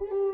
Woo!